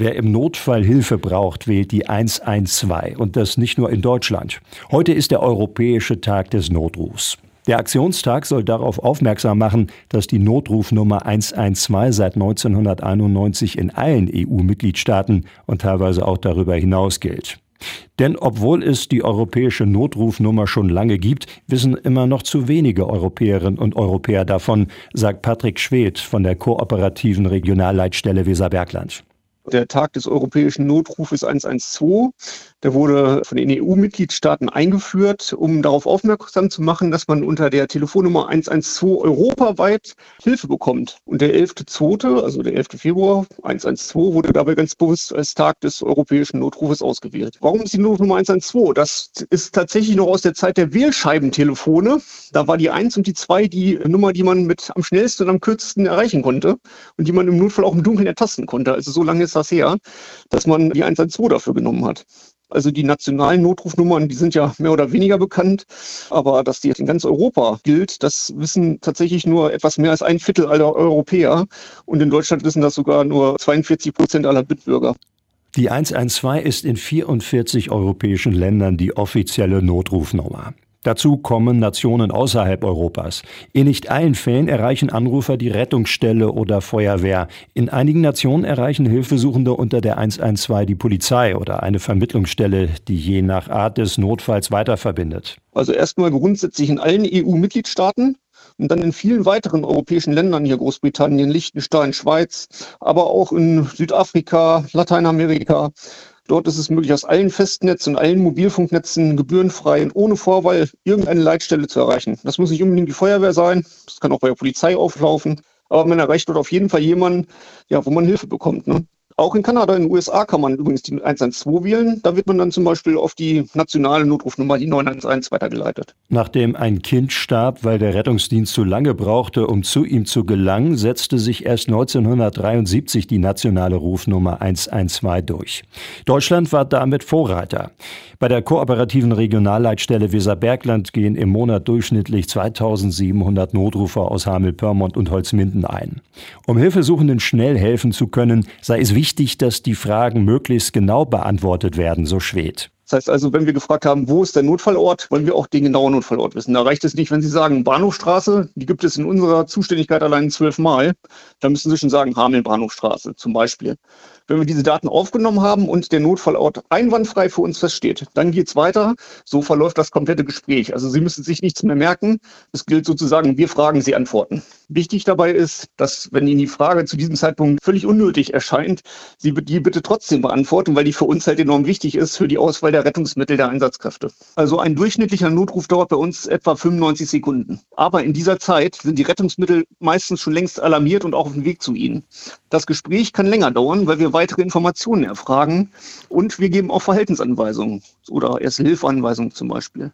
Wer im Notfall Hilfe braucht, wählt die 112 und das nicht nur in Deutschland. Heute ist der Europäische Tag des Notrufs. Der Aktionstag soll darauf aufmerksam machen, dass die Notrufnummer 112 seit 1991 in allen EU-Mitgliedstaaten und teilweise auch darüber hinaus gilt. Denn obwohl es die europäische Notrufnummer schon lange gibt, wissen immer noch zu wenige Europäerinnen und Europäer davon, sagt Patrick Schwedt von der kooperativen Regionalleitstelle Weserbergland. Der Tag des europäischen Notrufes 112 der wurde von den EU-Mitgliedstaaten eingeführt, um darauf aufmerksam zu machen, dass man unter der Telefonnummer 112 europaweit Hilfe bekommt. Und der 11.2., also der 11. Februar 112, wurde dabei ganz bewusst als Tag des europäischen Notrufes ausgewählt. Warum ist die Notrufnummer 112? Das ist tatsächlich noch aus der Zeit der Wählscheibentelefone. Da war die 1 und die 2 die Nummer, die man mit am schnellsten und am kürzesten erreichen konnte und die man im Notfall auch im Dunkeln ertasten konnte. Also so lange ist her, dass man die 112 dafür genommen hat. Also die nationalen Notrufnummern, die sind ja mehr oder weniger bekannt, aber dass die in ganz Europa gilt, das wissen tatsächlich nur etwas mehr als ein Viertel aller Europäer und in Deutschland wissen das sogar nur 42 Prozent aller Mitbürger. Die 112 ist in 44 europäischen Ländern die offizielle Notrufnummer. Dazu kommen Nationen außerhalb Europas. In nicht allen Fällen erreichen Anrufer die Rettungsstelle oder Feuerwehr. In einigen Nationen erreichen Hilfesuchende unter der 112 die Polizei oder eine Vermittlungsstelle, die je nach Art des Notfalls weiterverbindet. Also erstmal grundsätzlich in allen EU-Mitgliedstaaten und dann in vielen weiteren europäischen Ländern, hier Großbritannien, Liechtenstein, Schweiz, aber auch in Südafrika, Lateinamerika, Dort ist es möglich, aus allen Festnetzen und allen Mobilfunknetzen gebührenfrei und ohne Vorwahl irgendeine Leitstelle zu erreichen. Das muss nicht unbedingt die Feuerwehr sein, das kann auch bei der Polizei auflaufen, aber man erreicht dort auf jeden Fall jemanden, ja, wo man Hilfe bekommt. Ne? Auch in Kanada, in den USA kann man übrigens die 112 wählen. Da wird man dann zum Beispiel auf die nationale Notrufnummer, die 911, weitergeleitet. Nachdem ein Kind starb, weil der Rettungsdienst zu lange brauchte, um zu ihm zu gelangen, setzte sich erst 1973 die nationale Rufnummer 112 durch. Deutschland war damit Vorreiter. Bei der kooperativen Regionalleitstelle Weserbergland gehen im Monat durchschnittlich 2700 Notrufer aus Hameln-Pyrmont und Holzminden ein. Um Hilfesuchenden schnell helfen zu können, sei es wichtig, wichtig, dass die Fragen möglichst genau beantwortet werden, so Schwed. Das heißt also, wenn wir gefragt haben, wo ist der Notfallort, wollen wir auch den genauen Notfallort wissen. Da reicht es nicht, wenn Sie sagen, Bahnhofstraße, die gibt es in unserer Zuständigkeit allein zwölfmal. Da müssen Sie schon sagen, Hameln-Bahnhofstraße zum Beispiel. Wenn wir diese Daten aufgenommen haben und der Notfallort einwandfrei für uns feststeht, dann geht es weiter. So verläuft das komplette Gespräch. Also Sie müssen sich nichts mehr merken. Es gilt sozusagen, wir fragen, Sie antworten. Wichtig dabei ist, dass, wenn Ihnen die Frage zu diesem Zeitpunkt völlig unnötig erscheint, Sie die bitte trotzdem beantworten, weil die für uns halt enorm wichtig ist für die Auswahl der Rettungsmittel der Einsatzkräfte. Also ein durchschnittlicher Notruf dauert bei uns etwa 95 Sekunden. Aber in dieser Zeit sind die Rettungsmittel meistens schon längst alarmiert und auch auf dem Weg zu Ihnen. Das Gespräch kann länger dauern, weil wir weitere Informationen erfragen und wir geben auch Verhaltensanweisungen oder Erste-Hilfe-Anweisungen zum Beispiel.